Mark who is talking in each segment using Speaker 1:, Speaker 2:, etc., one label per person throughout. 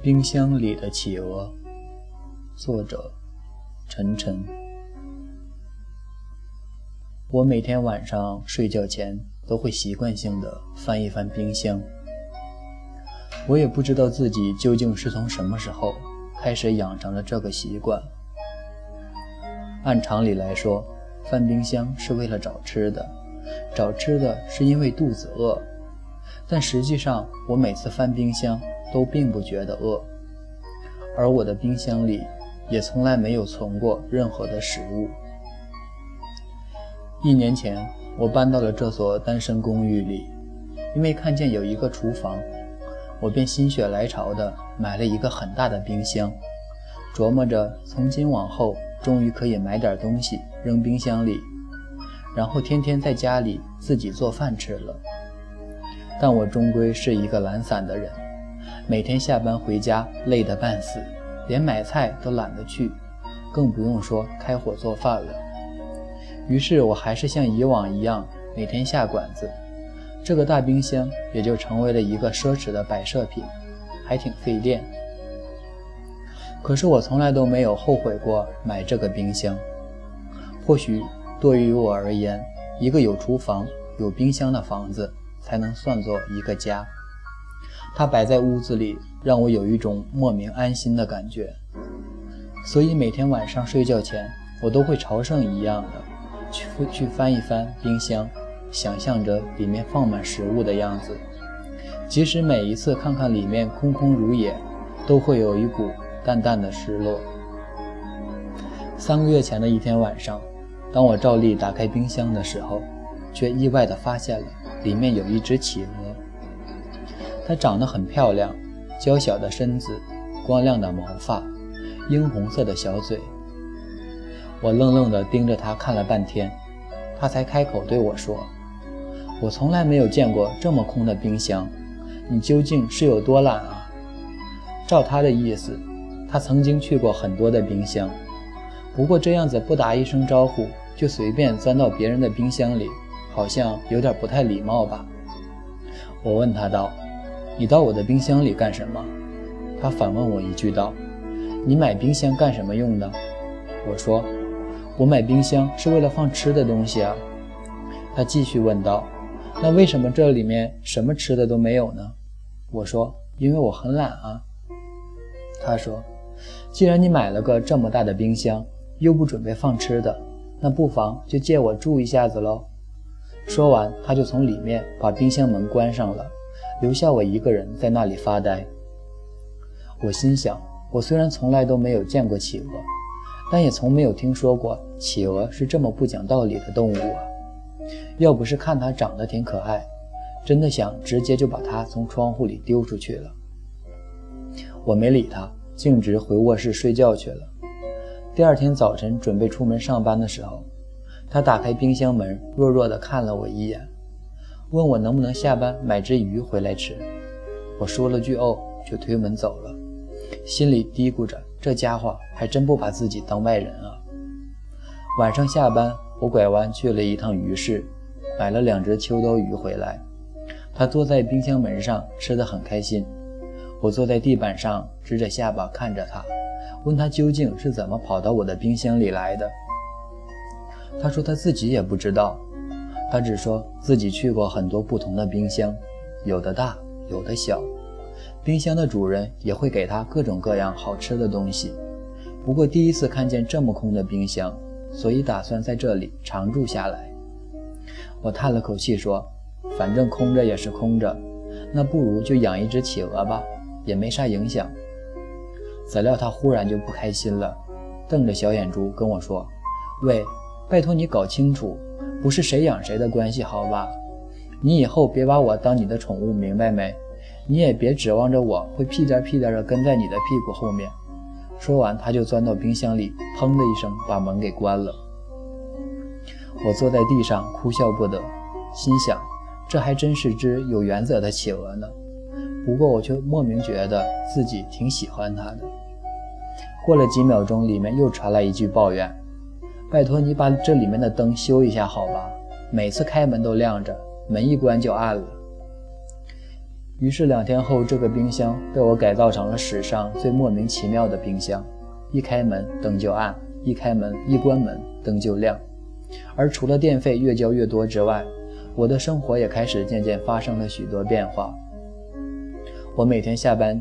Speaker 1: 冰箱里的企鹅，作者陈晨。我每天晚上睡觉前都会习惯性的翻一翻冰箱。我也不知道自己究竟是从什么时候开始养成了这个习惯。按常理来说，翻冰箱是为了找吃的，找吃的是因为肚子饿。但实际上，我每次翻冰箱。都并不觉得饿，而我的冰箱里也从来没有存过任何的食物。一年前，我搬到了这所单身公寓里，因为看见有一个厨房，我便心血来潮的买了一个很大的冰箱，琢磨着从今往后终于可以买点东西扔冰箱里，然后天天在家里自己做饭吃了。但我终归是一个懒散的人。每天下班回家累得半死，连买菜都懒得去，更不用说开火做饭了。于是我还是像以往一样每天下馆子，这个大冰箱也就成为了一个奢侈的摆设品，还挺费电。可是我从来都没有后悔过买这个冰箱。或许对于我而言，一个有厨房、有冰箱的房子才能算作一个家。它摆在屋子里，让我有一种莫名安心的感觉。所以每天晚上睡觉前，我都会朝圣一样的去去翻一翻冰箱，想象着里面放满食物的样子。即使每一次看看里面空空如也，都会有一股淡淡的失落。三个月前的一天晚上，当我照例打开冰箱的时候，却意外地发现了里面有一只企鹅。她长得很漂亮，娇小的身子，光亮的毛发，樱红色的小嘴。我愣愣地盯着她看了半天，她才开口对我说：“我从来没有见过这么空的冰箱，你究竟是有多懒啊？”照她的意思，她曾经去过很多的冰箱，不过这样子不打一声招呼就随便钻到别人的冰箱里，好像有点不太礼貌吧？我问她道。你到我的冰箱里干什么？他反问我一句道：“你买冰箱干什么用的？”我说：“我买冰箱是为了放吃的东西啊。”他继续问道：“那为什么这里面什么吃的都没有呢？”我说：“因为我很懒啊。”他说：“既然你买了个这么大的冰箱，又不准备放吃的，那不妨就借我住一下子喽。”说完，他就从里面把冰箱门关上了。留下我一个人在那里发呆。我心想，我虽然从来都没有见过企鹅，但也从没有听说过企鹅是这么不讲道理的动物啊！要不是看它长得挺可爱，真的想直接就把它从窗户里丢出去了。我没理它，径直回卧室睡觉去了。第二天早晨准备出门上班的时候，它打开冰箱门，弱弱地看了我一眼。问我能不能下班买只鱼回来吃，我说了句“哦”，就推门走了，心里嘀咕着：这家伙还真不把自己当外人啊。晚上下班，我拐弯去了一趟鱼市，买了两只秋刀鱼回来。他坐在冰箱门上吃得很开心，我坐在地板上支着下巴看着他，问他究竟是怎么跑到我的冰箱里来的。他说他自己也不知道。他只说自己去过很多不同的冰箱，有的大，有的小。冰箱的主人也会给他各种各样好吃的东西。不过第一次看见这么空的冰箱，所以打算在这里常住下来。我叹了口气说：“反正空着也是空着，那不如就养一只企鹅吧，也没啥影响。”怎料他忽然就不开心了，瞪着小眼珠跟我说：“喂，拜托你搞清楚。”不是谁养谁的关系，好吧？你以后别把我当你的宠物，明白没？你也别指望着我会屁颠屁颠的跟在你的屁股后面。说完，他就钻到冰箱里，砰的一声把门给关了。我坐在地上哭笑不得，心想这还真是只有原则的企鹅呢。不过我却莫名觉得自己挺喜欢它的。过了几秒钟，里面又传来一句抱怨。拜托你把这里面的灯修一下，好吧？每次开门都亮着，门一关就暗了。于是两天后，这个冰箱被我改造成了史上最莫名其妙的冰箱：一开门灯就暗，一开门一关门灯就亮。而除了电费越交越多之外，我的生活也开始渐渐发生了许多变化。我每天下班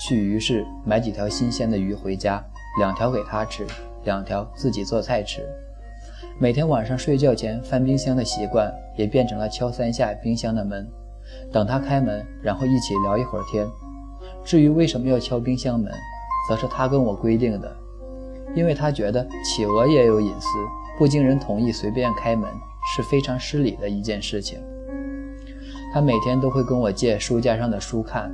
Speaker 1: 去鱼市买几条新鲜的鱼回家，两条给他吃，两条自己做菜吃。每天晚上睡觉前翻冰箱的习惯也变成了敲三下冰箱的门。等他开门，然后一起聊一会儿天。至于为什么要敲冰箱门，则是他跟我规定的，因为他觉得企鹅也有隐私，不经人同意随便开门是非常失礼的一件事情。他每天都会跟我借书架上的书看，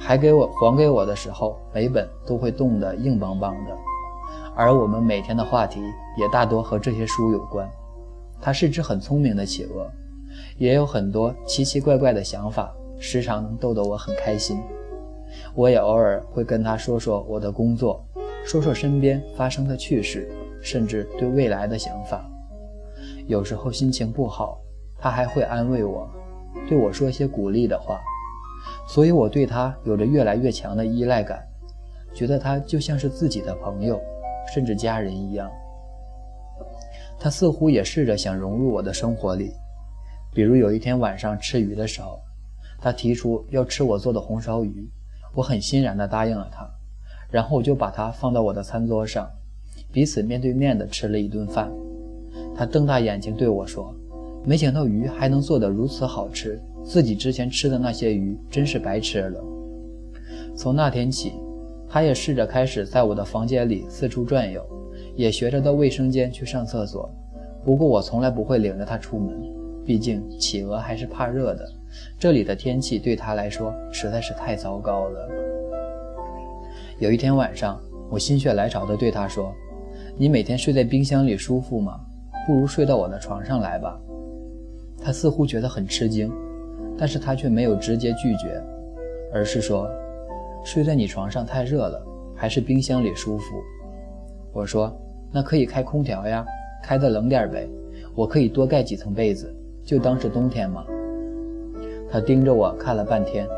Speaker 1: 还给我还给我的时候，每本都会冻得硬邦邦的。而我们每天的话题也大多和这些书有关。他是只很聪明的企鹅。也有很多奇奇怪怪的想法，时常能逗得我很开心。我也偶尔会跟他说说我的工作，说说身边发生的趣事，甚至对未来的想法。有时候心情不好，他还会安慰我，对我说些鼓励的话。所以我对他有着越来越强的依赖感，觉得他就像是自己的朋友，甚至家人一样。他似乎也试着想融入我的生活里。比如有一天晚上吃鱼的时候，他提出要吃我做的红烧鱼，我很欣然地答应了他，然后我就把它放到我的餐桌上，彼此面对面地吃了一顿饭。他瞪大眼睛对我说：“没想到鱼还能做得如此好吃，自己之前吃的那些鱼真是白吃了。”从那天起，他也试着开始在我的房间里四处转悠，也学着到卫生间去上厕所。不过我从来不会领着他出门。毕竟企鹅还是怕热的，这里的天气对他来说实在是太糟糕了。有一天晚上，我心血来潮地对他说：“你每天睡在冰箱里舒服吗？不如睡到我的床上来吧。”他似乎觉得很吃惊，但是他却没有直接拒绝，而是说：“睡在你床上太热了，还是冰箱里舒服。”我说：“那可以开空调呀，开得冷点呗，我可以多盖几层被子。”就当是冬天嘛。他盯着我看了半天，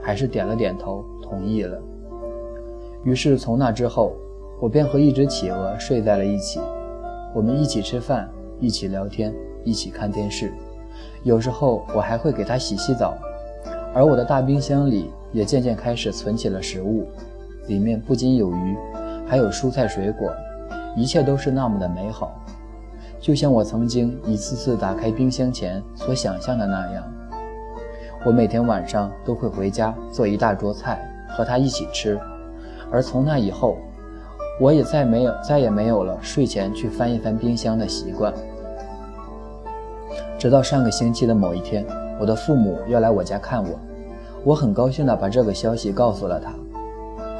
Speaker 1: 还是点了点头，同意了。于是从那之后，我便和一只企鹅睡在了一起。我们一起吃饭，一起聊天，一起看电视。有时候我还会给它洗洗澡。而我的大冰箱里也渐渐开始存起了食物，里面不仅有鱼，还有蔬菜水果，一切都是那么的美好。就像我曾经一次次打开冰箱前所想象的那样，我每天晚上都会回家做一大桌菜和他一起吃，而从那以后，我也再没有再也没有了睡前去翻一翻冰箱的习惯。直到上个星期的某一天，我的父母要来我家看我，我很高兴地把这个消息告诉了他，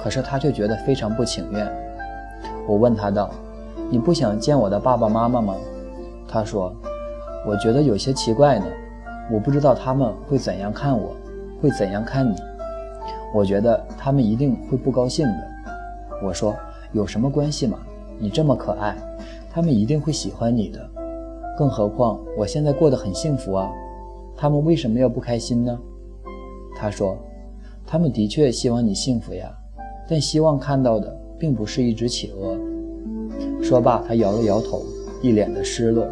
Speaker 1: 可是他却觉得非常不情愿。我问他道：“你不想见我的爸爸妈妈吗？”他说：“我觉得有些奇怪呢，我不知道他们会怎样看我，会怎样看你。我觉得他们一定会不高兴的。”我说：“有什么关系吗？你这么可爱，他们一定会喜欢你的。更何况我现在过得很幸福啊，他们为什么要不开心呢？”他说：“他们的确希望你幸福呀，但希望看到的并不是一只企鹅。”说罢，他摇了摇头，一脸的失落。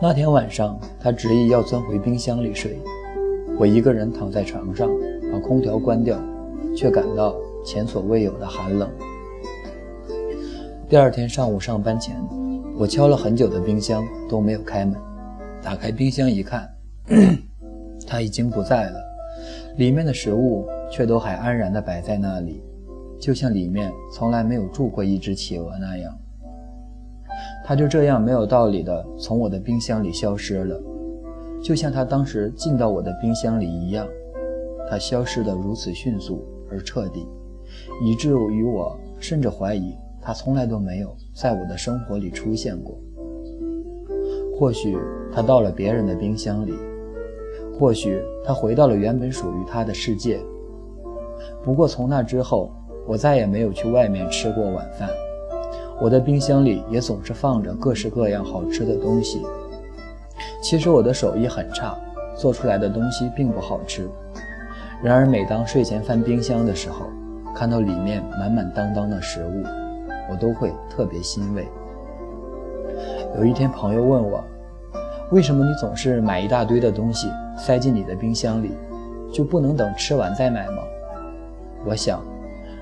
Speaker 1: 那天晚上，他执意要钻回冰箱里睡。我一个人躺在床上，把空调关掉，却感到前所未有的寒冷。第二天上午上班前，我敲了很久的冰箱都没有开门。打开冰箱一看，它已经不在了，里面的食物却都还安然地摆在那里，就像里面从来没有住过一只企鹅那样。他就这样没有道理的从我的冰箱里消失了，就像他当时进到我的冰箱里一样。他消失得如此迅速而彻底，以至于我甚至怀疑他从来都没有在我的生活里出现过。或许他到了别人的冰箱里，或许他回到了原本属于他的世界。不过从那之后，我再也没有去外面吃过晚饭。我的冰箱里也总是放着各式各样好吃的东西。其实我的手艺很差，做出来的东西并不好吃。然而，每当睡前翻冰箱的时候，看到里面满满当当的食物，我都会特别欣慰。有一天，朋友问我，为什么你总是买一大堆的东西塞进你的冰箱里，就不能等吃完再买吗？我想，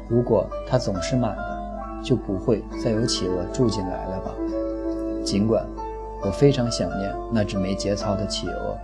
Speaker 1: 如果它总是满的，就不会再有企鹅住进来了吧。尽管我非常想念那只没节操的企鹅。